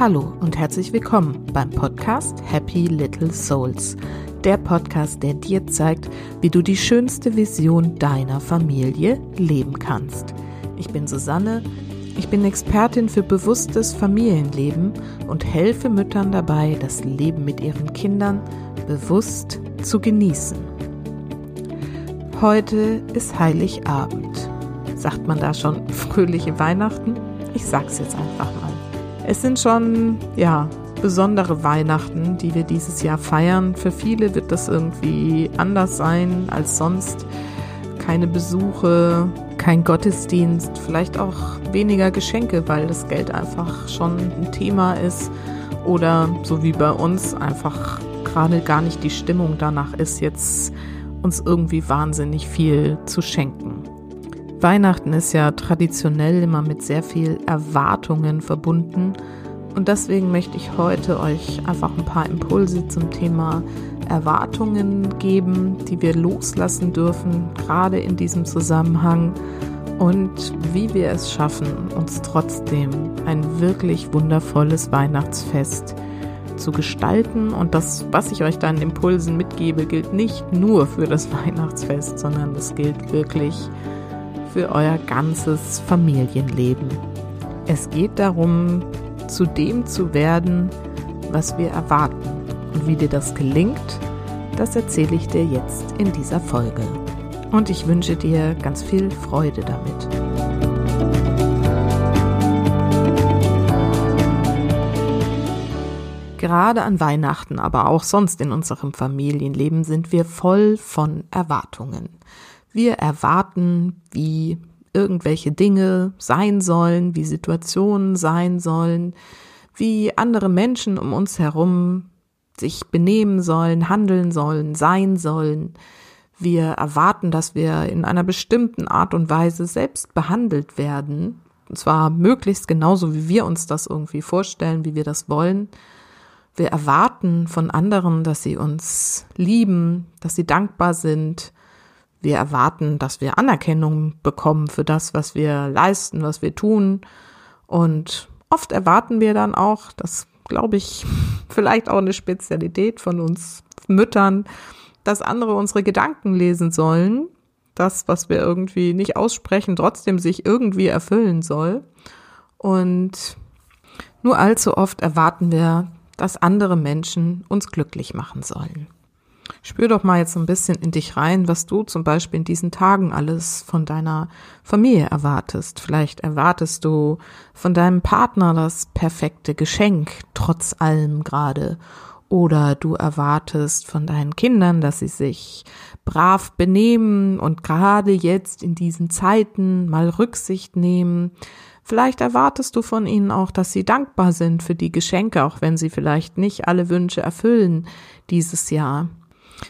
Hallo und herzlich willkommen beim Podcast Happy Little Souls. Der Podcast, der dir zeigt, wie du die schönste Vision deiner Familie leben kannst. Ich bin Susanne, ich bin Expertin für bewusstes Familienleben und helfe Müttern dabei, das Leben mit ihren Kindern bewusst zu genießen. Heute ist Heiligabend. Sagt man da schon fröhliche Weihnachten? Ich sag's jetzt einfach mal. Es sind schon, ja, besondere Weihnachten, die wir dieses Jahr feiern. Für viele wird das irgendwie anders sein als sonst. Keine Besuche, kein Gottesdienst, vielleicht auch weniger Geschenke, weil das Geld einfach schon ein Thema ist. Oder so wie bei uns einfach gerade gar nicht die Stimmung danach ist, jetzt uns irgendwie wahnsinnig viel zu schenken. Weihnachten ist ja traditionell immer mit sehr viel Erwartungen verbunden und deswegen möchte ich heute euch einfach ein paar Impulse zum Thema Erwartungen geben, die wir loslassen dürfen, gerade in diesem Zusammenhang und wie wir es schaffen, uns trotzdem ein wirklich wundervolles Weihnachtsfest zu gestalten. Und das, was ich euch da in Impulsen mitgebe, gilt nicht nur für das Weihnachtsfest, sondern es gilt wirklich für euer ganzes Familienleben. Es geht darum, zu dem zu werden, was wir erwarten. Und wie dir das gelingt, das erzähle ich dir jetzt in dieser Folge. Und ich wünsche dir ganz viel Freude damit. Gerade an Weihnachten, aber auch sonst in unserem Familienleben sind wir voll von Erwartungen. Wir erwarten, wie irgendwelche Dinge sein sollen, wie Situationen sein sollen, wie andere Menschen um uns herum sich benehmen sollen, handeln sollen, sein sollen. Wir erwarten, dass wir in einer bestimmten Art und Weise selbst behandelt werden, und zwar möglichst genauso, wie wir uns das irgendwie vorstellen, wie wir das wollen. Wir erwarten von anderen, dass sie uns lieben, dass sie dankbar sind, wir erwarten, dass wir Anerkennung bekommen für das, was wir leisten, was wir tun. Und oft erwarten wir dann auch, das glaube ich, vielleicht auch eine Spezialität von uns Müttern, dass andere unsere Gedanken lesen sollen. Das, was wir irgendwie nicht aussprechen, trotzdem sich irgendwie erfüllen soll. Und nur allzu oft erwarten wir, dass andere Menschen uns glücklich machen sollen. Spür doch mal jetzt ein bisschen in dich rein, was du zum Beispiel in diesen Tagen alles von deiner Familie erwartest. Vielleicht erwartest du von deinem Partner das perfekte Geschenk, trotz allem gerade. Oder du erwartest von deinen Kindern, dass sie sich brav benehmen und gerade jetzt in diesen Zeiten mal Rücksicht nehmen. Vielleicht erwartest du von ihnen auch, dass sie dankbar sind für die Geschenke, auch wenn sie vielleicht nicht alle Wünsche erfüllen dieses Jahr.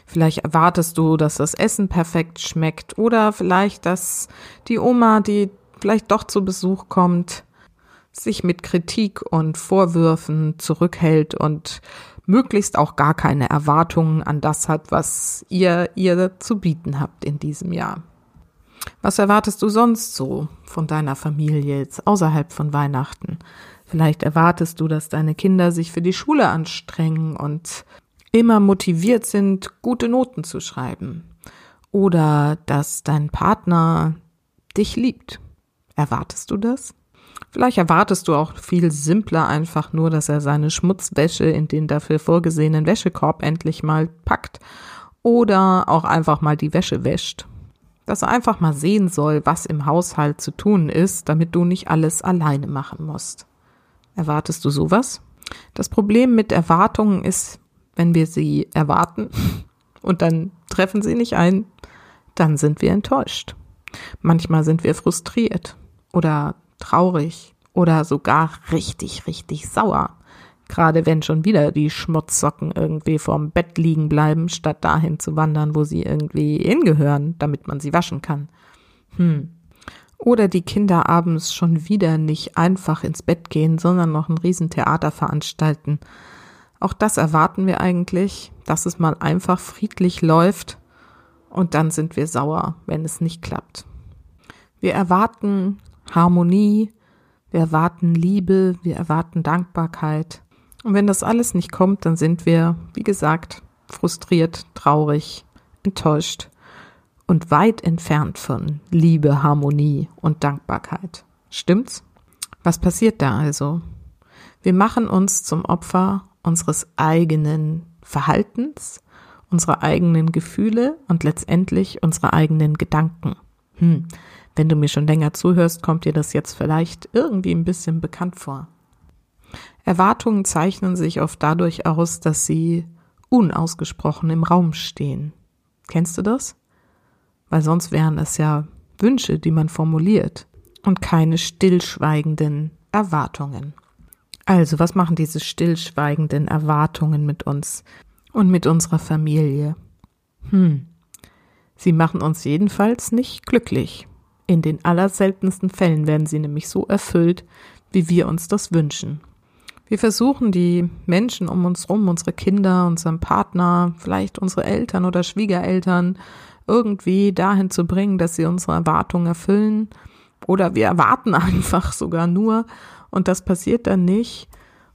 Vielleicht erwartest du, dass das Essen perfekt schmeckt oder vielleicht, dass die Oma, die vielleicht doch zu Besuch kommt, sich mit Kritik und Vorwürfen zurückhält und möglichst auch gar keine Erwartungen an das hat, was ihr ihr zu bieten habt in diesem Jahr. Was erwartest du sonst so von deiner Familie jetzt außerhalb von Weihnachten? Vielleicht erwartest du, dass deine Kinder sich für die Schule anstrengen und immer motiviert sind, gute Noten zu schreiben. Oder dass dein Partner dich liebt. Erwartest du das? Vielleicht erwartest du auch viel simpler einfach nur, dass er seine Schmutzwäsche in den dafür vorgesehenen Wäschekorb endlich mal packt oder auch einfach mal die Wäsche wäscht. Dass er einfach mal sehen soll, was im Haushalt zu tun ist, damit du nicht alles alleine machen musst. Erwartest du sowas? Das Problem mit Erwartungen ist, wenn wir sie erwarten und dann treffen sie nicht ein, dann sind wir enttäuscht. Manchmal sind wir frustriert oder traurig oder sogar richtig, richtig sauer. Gerade wenn schon wieder die Schmutzsocken irgendwie vorm Bett liegen bleiben, statt dahin zu wandern, wo sie irgendwie hingehören, damit man sie waschen kann. Hm. Oder die Kinder abends schon wieder nicht einfach ins Bett gehen, sondern noch ein Riesentheater veranstalten auch das erwarten wir eigentlich, dass es mal einfach friedlich läuft und dann sind wir sauer, wenn es nicht klappt. Wir erwarten Harmonie, wir erwarten Liebe, wir erwarten Dankbarkeit. Und wenn das alles nicht kommt, dann sind wir, wie gesagt, frustriert, traurig, enttäuscht und weit entfernt von Liebe, Harmonie und Dankbarkeit. Stimmt's? Was passiert da also? Wir machen uns zum Opfer unseres eigenen Verhaltens, unserer eigenen Gefühle und letztendlich unserer eigenen Gedanken. Hm. Wenn du mir schon länger zuhörst, kommt dir das jetzt vielleicht irgendwie ein bisschen bekannt vor. Erwartungen zeichnen sich oft dadurch aus, dass sie unausgesprochen im Raum stehen. Kennst du das? Weil sonst wären es ja Wünsche, die man formuliert und keine stillschweigenden Erwartungen. Also, was machen diese stillschweigenden Erwartungen mit uns und mit unserer Familie? Hm. Sie machen uns jedenfalls nicht glücklich. In den allerseltensten Fällen werden sie nämlich so erfüllt, wie wir uns das wünschen. Wir versuchen die Menschen um uns rum, unsere Kinder, unseren Partner, vielleicht unsere Eltern oder Schwiegereltern irgendwie dahin zu bringen, dass sie unsere Erwartungen erfüllen. Oder wir erwarten einfach sogar nur und das passiert dann nicht.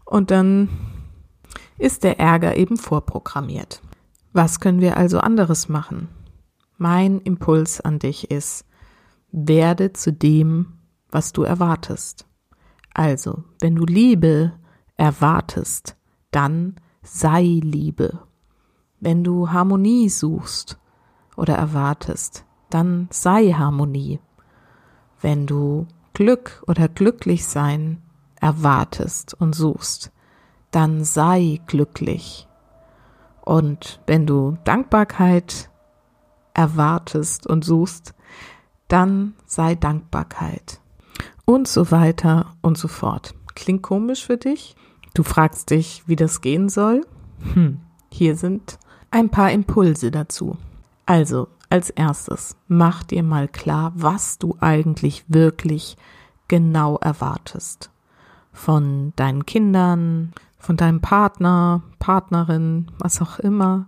Und dann ist der Ärger eben vorprogrammiert. Was können wir also anderes machen? Mein Impuls an dich ist, werde zu dem, was du erwartest. Also, wenn du Liebe erwartest, dann sei Liebe. Wenn du Harmonie suchst oder erwartest, dann sei Harmonie. Wenn du Glück oder glücklich sein erwartest und suchst, dann sei glücklich. Und wenn du Dankbarkeit erwartest und suchst, dann sei Dankbarkeit. Und so weiter und so fort. Klingt komisch für dich? Du fragst dich, wie das gehen soll? Hm, hier sind ein paar Impulse dazu. Also, als erstes, mach dir mal klar, was du eigentlich wirklich genau erwartest. Von deinen Kindern, von deinem Partner, Partnerin, was auch immer.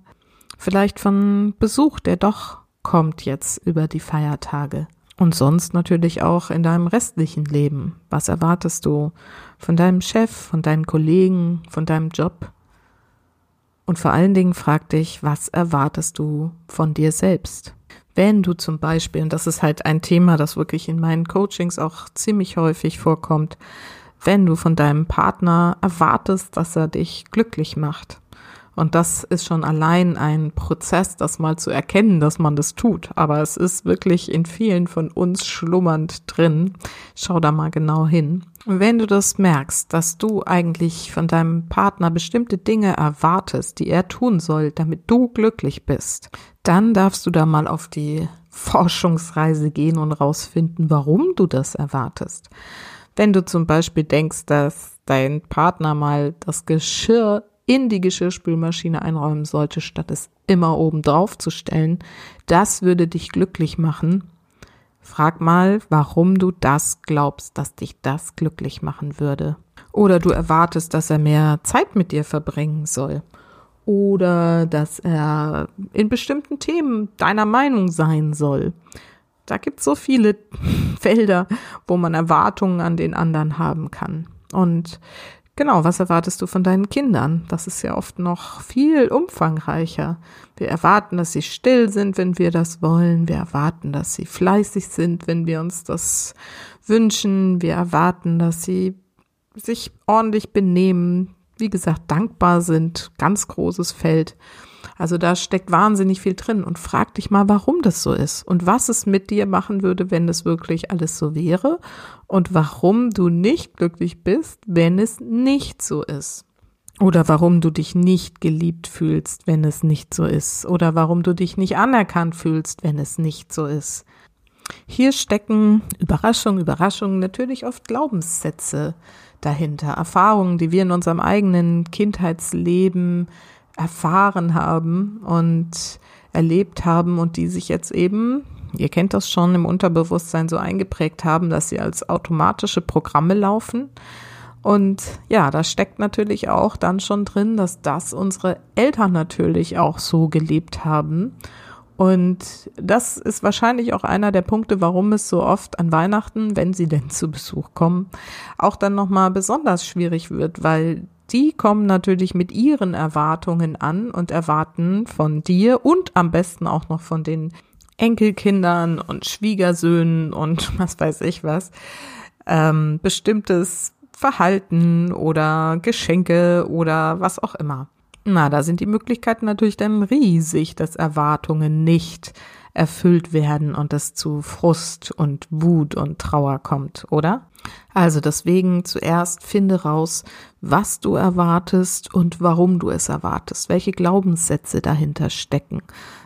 Vielleicht von Besuch, der doch kommt jetzt über die Feiertage. Und sonst natürlich auch in deinem restlichen Leben. Was erwartest du von deinem Chef, von deinen Kollegen, von deinem Job? Und vor allen Dingen frag dich, was erwartest du von dir selbst? Wenn du zum Beispiel, und das ist halt ein Thema, das wirklich in meinen Coachings auch ziemlich häufig vorkommt, wenn du von deinem Partner erwartest, dass er dich glücklich macht, und das ist schon allein ein Prozess, das mal zu erkennen, dass man das tut. Aber es ist wirklich in vielen von uns schlummernd drin. Schau da mal genau hin. wenn du das merkst, dass du eigentlich von deinem Partner bestimmte Dinge erwartest, die er tun soll, damit du glücklich bist, dann darfst du da mal auf die Forschungsreise gehen und rausfinden, warum du das erwartest. Wenn du zum Beispiel denkst, dass dein Partner mal das Geschirr in die Geschirrspülmaschine einräumen sollte, statt es immer oben drauf zu stellen, das würde dich glücklich machen. Frag mal, warum du das glaubst, dass dich das glücklich machen würde. Oder du erwartest, dass er mehr Zeit mit dir verbringen soll. Oder dass er in bestimmten Themen deiner Meinung sein soll. Da gibt es so viele Felder, wo man Erwartungen an den anderen haben kann. Und Genau, was erwartest du von deinen Kindern? Das ist ja oft noch viel umfangreicher. Wir erwarten, dass sie still sind, wenn wir das wollen. Wir erwarten, dass sie fleißig sind, wenn wir uns das wünschen. Wir erwarten, dass sie sich ordentlich benehmen. Wie gesagt, dankbar sind. Ganz großes Feld. Also da steckt wahnsinnig viel drin und frag dich mal, warum das so ist und was es mit dir machen würde, wenn es wirklich alles so wäre und warum du nicht glücklich bist, wenn es nicht so ist. Oder warum du dich nicht geliebt fühlst, wenn es nicht so ist. Oder warum du dich nicht anerkannt fühlst, wenn es nicht so ist. Hier stecken Überraschung, Überraschung natürlich oft Glaubenssätze dahinter, Erfahrungen, die wir in unserem eigenen Kindheitsleben erfahren haben und erlebt haben und die sich jetzt eben, ihr kennt das schon, im Unterbewusstsein so eingeprägt haben, dass sie als automatische Programme laufen. Und ja, da steckt natürlich auch dann schon drin, dass das unsere Eltern natürlich auch so gelebt haben Und das ist wahrscheinlich auch einer der Punkte, warum es so oft an Weihnachten, wenn sie denn zu Besuch kommen, auch dann nochmal besonders schwierig wird, weil die kommen natürlich mit ihren Erwartungen an und erwarten von dir und am besten auch noch von den Enkelkindern und Schwiegersöhnen und was weiß ich was, ähm, bestimmtes Verhalten oder Geschenke oder was auch immer. Na, da sind die Möglichkeiten natürlich dann riesig, dass Erwartungen nicht erfüllt werden und es zu Frust und Wut und Trauer kommt, oder? Also deswegen zuerst finde raus, was du erwartest und warum du es erwartest, welche Glaubenssätze dahinter stecken,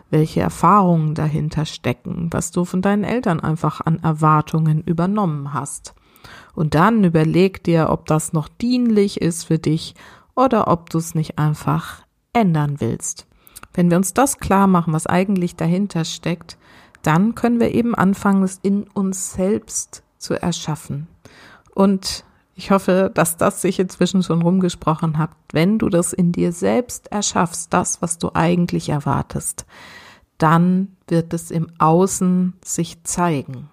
welche Erfahrungen dahinter stecken, was du von deinen Eltern einfach an Erwartungen übernommen hast. Und dann überleg dir, ob das noch dienlich ist für dich oder ob du es nicht einfach ändern willst. Wenn wir uns das klar machen, was eigentlich dahinter steckt, dann können wir eben anfangen, es in uns selbst zu erschaffen. Und ich hoffe, dass das sich inzwischen schon rumgesprochen hat. Wenn du das in dir selbst erschaffst, das, was du eigentlich erwartest, dann wird es im Außen sich zeigen.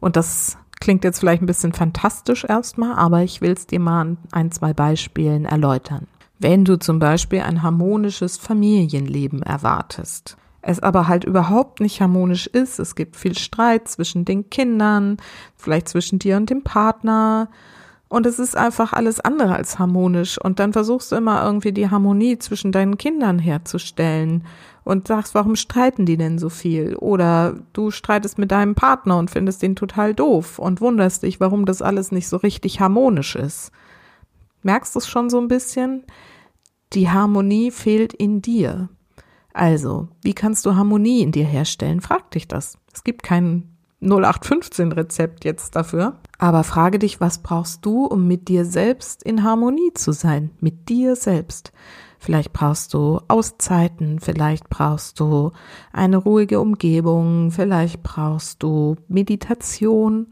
Und das Klingt jetzt vielleicht ein bisschen fantastisch erstmal, aber ich will es dir mal an ein, zwei Beispielen erläutern. Wenn du zum Beispiel ein harmonisches Familienleben erwartest, es aber halt überhaupt nicht harmonisch ist, es gibt viel Streit zwischen den Kindern, vielleicht zwischen dir und dem Partner, und es ist einfach alles andere als harmonisch. Und dann versuchst du immer irgendwie die Harmonie zwischen deinen Kindern herzustellen und sagst, warum streiten die denn so viel? Oder du streitest mit deinem Partner und findest den total doof und wunderst dich, warum das alles nicht so richtig harmonisch ist. Merkst du es schon so ein bisschen? Die Harmonie fehlt in dir. Also, wie kannst du Harmonie in dir herstellen? Frag dich das. Es gibt keinen 0815 Rezept jetzt dafür. Aber frage dich, was brauchst du, um mit dir selbst in Harmonie zu sein? Mit dir selbst. Vielleicht brauchst du Auszeiten, vielleicht brauchst du eine ruhige Umgebung, vielleicht brauchst du Meditation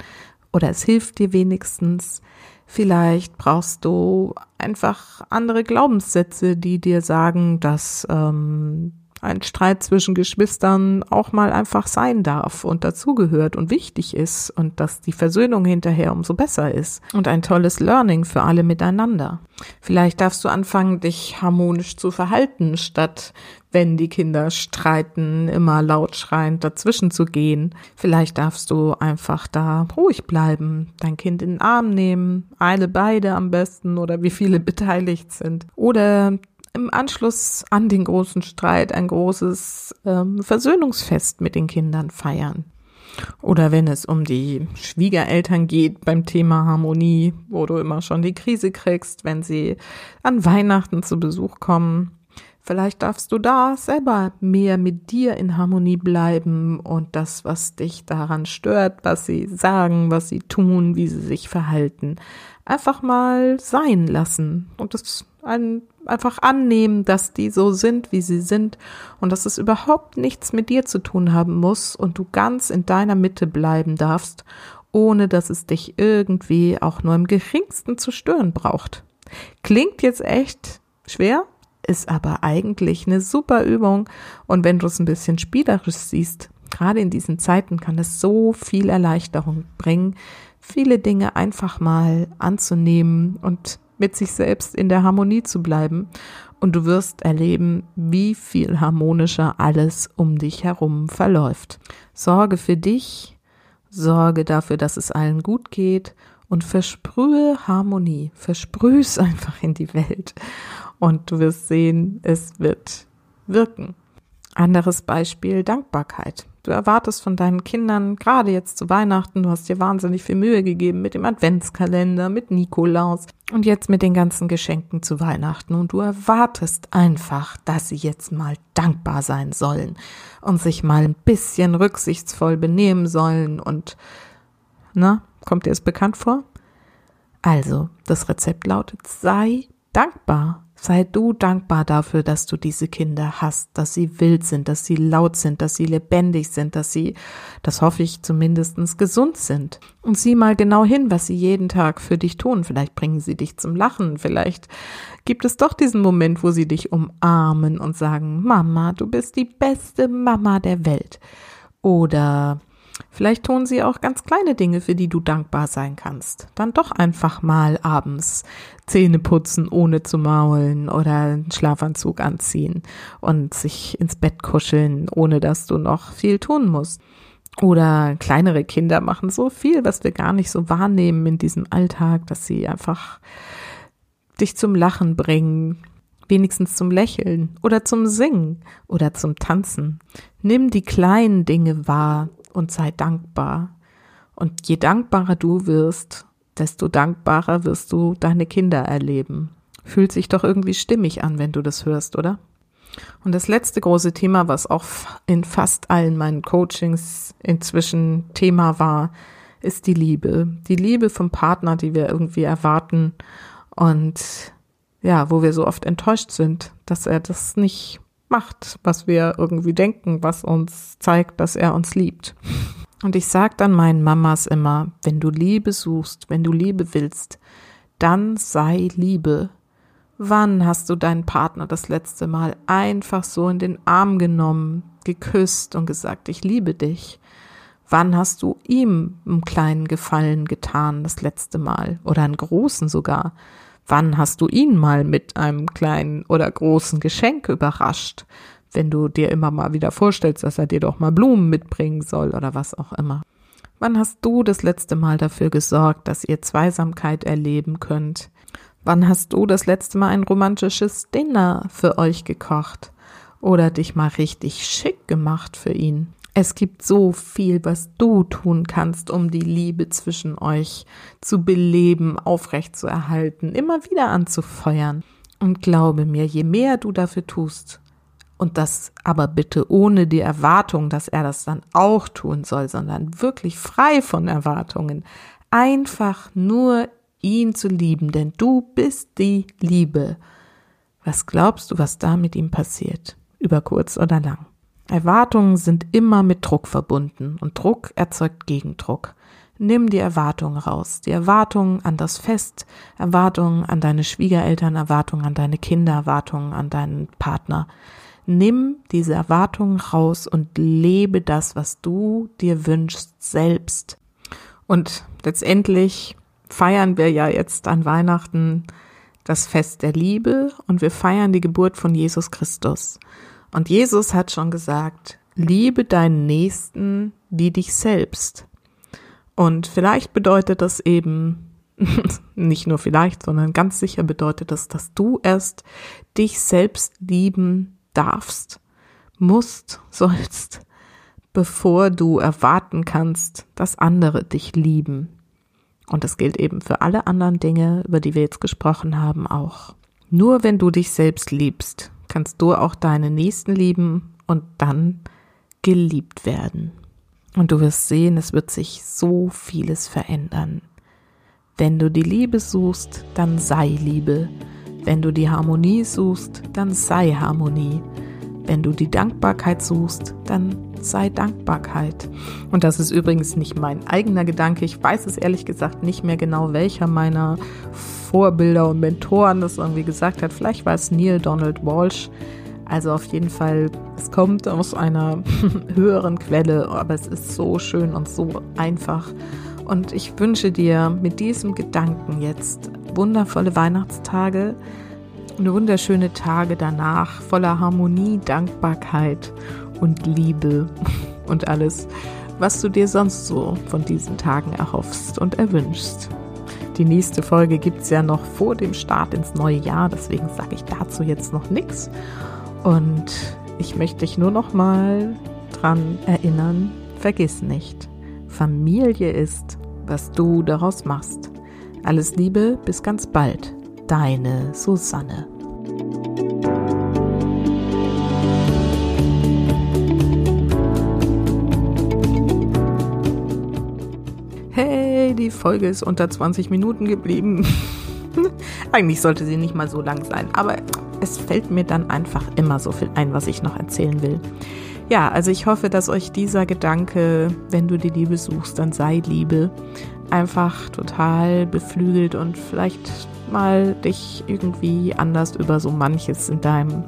oder es hilft dir wenigstens. Vielleicht brauchst du einfach andere Glaubenssätze, die dir sagen, dass ähm, ein Streit zwischen Geschwistern auch mal einfach sein darf und dazugehört und wichtig ist und dass die Versöhnung hinterher umso besser ist und ein tolles Learning für alle miteinander. Vielleicht darfst du anfangen, dich harmonisch zu verhalten, statt wenn die Kinder streiten, immer laut schreiend dazwischen zu gehen. Vielleicht darfst du einfach da ruhig bleiben, dein Kind in den Arm nehmen, eine beide am besten oder wie viele beteiligt sind. Oder im Anschluss an den großen Streit ein großes ähm, Versöhnungsfest mit den Kindern feiern. Oder wenn es um die Schwiegereltern geht beim Thema Harmonie, wo du immer schon die Krise kriegst, wenn sie an Weihnachten zu Besuch kommen. Vielleicht darfst du da selber mehr mit dir in Harmonie bleiben und das, was dich daran stört, was sie sagen, was sie tun, wie sie sich verhalten, einfach mal sein lassen und das ein, einfach annehmen, dass die so sind, wie sie sind und dass es überhaupt nichts mit dir zu tun haben muss und du ganz in deiner Mitte bleiben darfst, ohne dass es dich irgendwie auch nur im geringsten zu stören braucht. Klingt jetzt echt schwer, ist aber eigentlich eine super Übung und wenn du es ein bisschen spielerisch siehst, gerade in diesen Zeiten kann es so viel Erleichterung bringen, viele Dinge einfach mal anzunehmen und mit sich selbst in der Harmonie zu bleiben. Und du wirst erleben, wie viel harmonischer alles um dich herum verläuft. Sorge für dich, sorge dafür, dass es allen gut geht und versprühe Harmonie. Versprühe es einfach in die Welt. Und du wirst sehen, es wird wirken. Anderes Beispiel, Dankbarkeit. Du erwartest von deinen Kindern, gerade jetzt zu Weihnachten, du hast dir wahnsinnig viel Mühe gegeben mit dem Adventskalender, mit Nikolaus und jetzt mit den ganzen Geschenken zu Weihnachten und du erwartest einfach, dass sie jetzt mal dankbar sein sollen und sich mal ein bisschen rücksichtsvoll benehmen sollen und, na, kommt dir es bekannt vor? Also, das Rezept lautet, sei dankbar. Sei du dankbar dafür, dass du diese Kinder hast, dass sie wild sind, dass sie laut sind, dass sie lebendig sind, dass sie, das hoffe ich zumindestens gesund sind. Und sieh mal genau hin, was sie jeden Tag für dich tun. Vielleicht bringen sie dich zum Lachen, vielleicht gibt es doch diesen Moment, wo sie dich umarmen und sagen, Mama, du bist die beste Mama der Welt. Oder Vielleicht tun sie auch ganz kleine Dinge, für die du dankbar sein kannst. Dann doch einfach mal abends Zähne putzen, ohne zu maulen oder einen Schlafanzug anziehen und sich ins Bett kuscheln, ohne dass du noch viel tun musst. Oder kleinere Kinder machen so viel, was wir gar nicht so wahrnehmen in diesem Alltag, dass sie einfach dich zum Lachen bringen, wenigstens zum Lächeln oder zum Singen oder zum Tanzen. Nimm die kleinen Dinge wahr, und sei dankbar. Und je dankbarer du wirst, desto dankbarer wirst du deine Kinder erleben. Fühlt sich doch irgendwie stimmig an, wenn du das hörst, oder? Und das letzte große Thema, was auch in fast allen meinen Coachings inzwischen Thema war, ist die Liebe. Die Liebe vom Partner, die wir irgendwie erwarten und ja, wo wir so oft enttäuscht sind, dass er das nicht macht, was wir irgendwie denken, was uns zeigt, dass er uns liebt. Und ich sage dann meinen Mamas immer, wenn du Liebe suchst, wenn du Liebe willst, dann sei Liebe. Wann hast du deinen Partner das letzte Mal einfach so in den Arm genommen, geküsst und gesagt, ich liebe dich? Wann hast du ihm einen kleinen Gefallen getan das letzte Mal oder einen großen sogar? Wann hast du ihn mal mit einem kleinen oder großen Geschenk überrascht? Wenn du dir immer mal wieder vorstellst, dass er dir doch mal Blumen mitbringen soll oder was auch immer. Wann hast du das letzte Mal dafür gesorgt, dass ihr Zweisamkeit erleben könnt? Wann hast du das letzte Mal ein romantisches Dinner für euch gekocht? Oder dich mal richtig schick gemacht für ihn? Es gibt so viel, was du tun kannst, um die Liebe zwischen euch zu beleben, aufrechtzuerhalten, immer wieder anzufeuern. Und glaube mir, je mehr du dafür tust, und das aber bitte ohne die Erwartung, dass er das dann auch tun soll, sondern wirklich frei von Erwartungen, einfach nur ihn zu lieben, denn du bist die Liebe. Was glaubst du, was da mit ihm passiert? Über kurz oder lang. Erwartungen sind immer mit Druck verbunden und Druck erzeugt Gegendruck. Nimm die Erwartungen raus. Die Erwartungen an das Fest, Erwartungen an deine Schwiegereltern, Erwartungen an deine Kinder, Erwartungen an deinen Partner. Nimm diese Erwartungen raus und lebe das, was du dir wünschst, selbst. Und letztendlich feiern wir ja jetzt an Weihnachten das Fest der Liebe und wir feiern die Geburt von Jesus Christus. Und Jesus hat schon gesagt, liebe deinen Nächsten wie dich selbst. Und vielleicht bedeutet das eben, nicht nur vielleicht, sondern ganz sicher bedeutet das, dass du erst dich selbst lieben darfst, musst, sollst, bevor du erwarten kannst, dass andere dich lieben. Und das gilt eben für alle anderen Dinge, über die wir jetzt gesprochen haben, auch. Nur wenn du dich selbst liebst, kannst du auch deine Nächsten lieben und dann geliebt werden. Und du wirst sehen, es wird sich so vieles verändern. Wenn du die Liebe suchst, dann sei Liebe. Wenn du die Harmonie suchst, dann sei Harmonie. Wenn du die Dankbarkeit suchst, dann sei Dankbarkeit. Und das ist übrigens nicht mein eigener Gedanke. Ich weiß es ehrlich gesagt nicht mehr genau, welcher meiner Vorbilder und Mentoren das irgendwie gesagt hat. Vielleicht war es Neil Donald Walsh. Also auf jeden Fall, es kommt aus einer höheren Quelle, aber es ist so schön und so einfach. Und ich wünsche dir mit diesem Gedanken jetzt wundervolle Weihnachtstage, eine wunderschöne Tage danach, voller Harmonie, Dankbarkeit und Liebe und alles, was du dir sonst so von diesen Tagen erhoffst und erwünschst. Die nächste Folge gibt es ja noch vor dem Start ins neue Jahr, deswegen sage ich dazu jetzt noch nichts. Und ich möchte dich nur noch mal dran erinnern, vergiss nicht, Familie ist, was du daraus machst. Alles Liebe, bis ganz bald. Deine Susanne. Die Folge ist unter 20 Minuten geblieben. Eigentlich sollte sie nicht mal so lang sein, aber es fällt mir dann einfach immer so viel ein, was ich noch erzählen will. Ja, also ich hoffe, dass euch dieser Gedanke, wenn du die Liebe suchst, dann sei Liebe, einfach total beflügelt und vielleicht mal dich irgendwie anders über so manches in deinem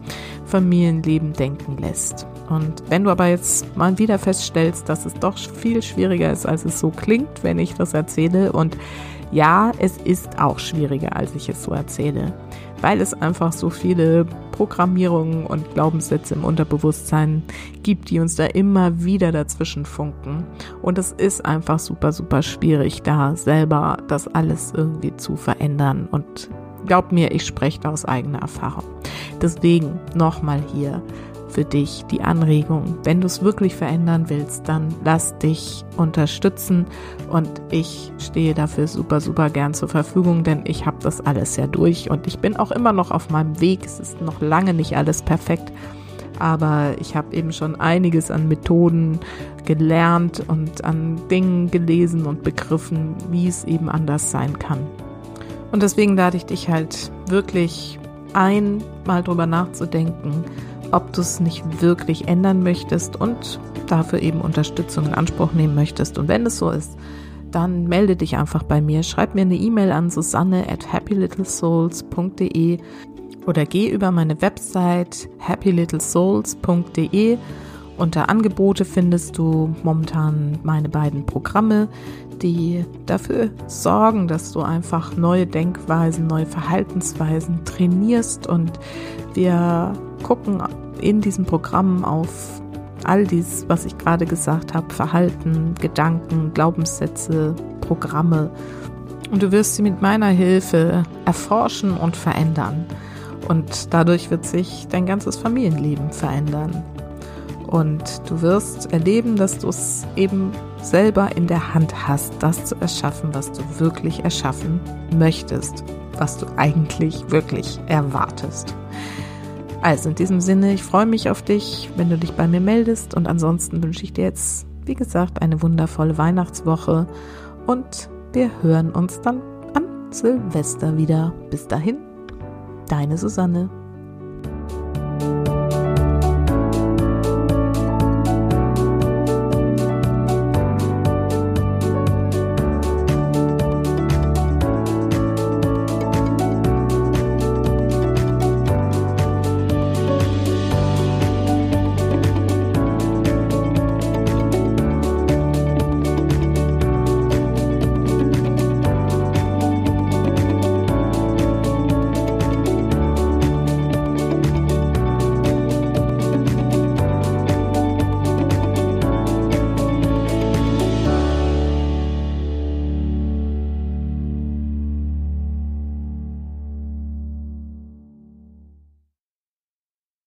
Familienleben denken lässt. Und wenn du aber jetzt mal wieder feststellst, dass es doch viel schwieriger ist, als es so klingt, wenn ich das erzähle und ja, es ist auch schwieriger, als ich es so erzähle weil es einfach so viele Programmierungen und Glaubenssätze im Unterbewusstsein gibt, die uns da immer wieder dazwischen funken. Und es ist einfach super, super schwierig, da selber das alles irgendwie zu verändern. Und glaub mir, ich spreche da aus eigener Erfahrung. Deswegen nochmal hier für dich die Anregung. Wenn du es wirklich verändern willst, dann lass dich unterstützen und ich stehe dafür super, super gern zur Verfügung, denn ich habe das alles ja durch und ich bin auch immer noch auf meinem Weg. Es ist noch lange nicht alles perfekt, aber ich habe eben schon einiges an Methoden gelernt und an Dingen gelesen und begriffen, wie es eben anders sein kann. Und deswegen lade ich dich halt wirklich ein, mal drüber nachzudenken, ob du es nicht wirklich ändern möchtest und dafür eben Unterstützung in Anspruch nehmen möchtest. Und wenn es so ist, dann melde dich einfach bei mir. Schreib mir eine E-Mail an susanne at happylittlesouls.de oder geh über meine Website happylittlesouls.de. Unter Angebote findest du momentan meine beiden Programme, die dafür sorgen, dass du einfach neue Denkweisen, neue Verhaltensweisen trainierst und wir gucken in diesem Programm auf all dies, was ich gerade gesagt habe, Verhalten, Gedanken, Glaubenssätze, Programme. Und du wirst sie mit meiner Hilfe erforschen und verändern. Und dadurch wird sich dein ganzes Familienleben verändern. Und du wirst erleben, dass du es eben selber in der Hand hast, das zu erschaffen, was du wirklich erschaffen möchtest, was du eigentlich wirklich erwartest. Also in diesem Sinne, ich freue mich auf dich, wenn du dich bei mir meldest und ansonsten wünsche ich dir jetzt, wie gesagt, eine wundervolle Weihnachtswoche und wir hören uns dann am Silvester wieder. Bis dahin, deine Susanne.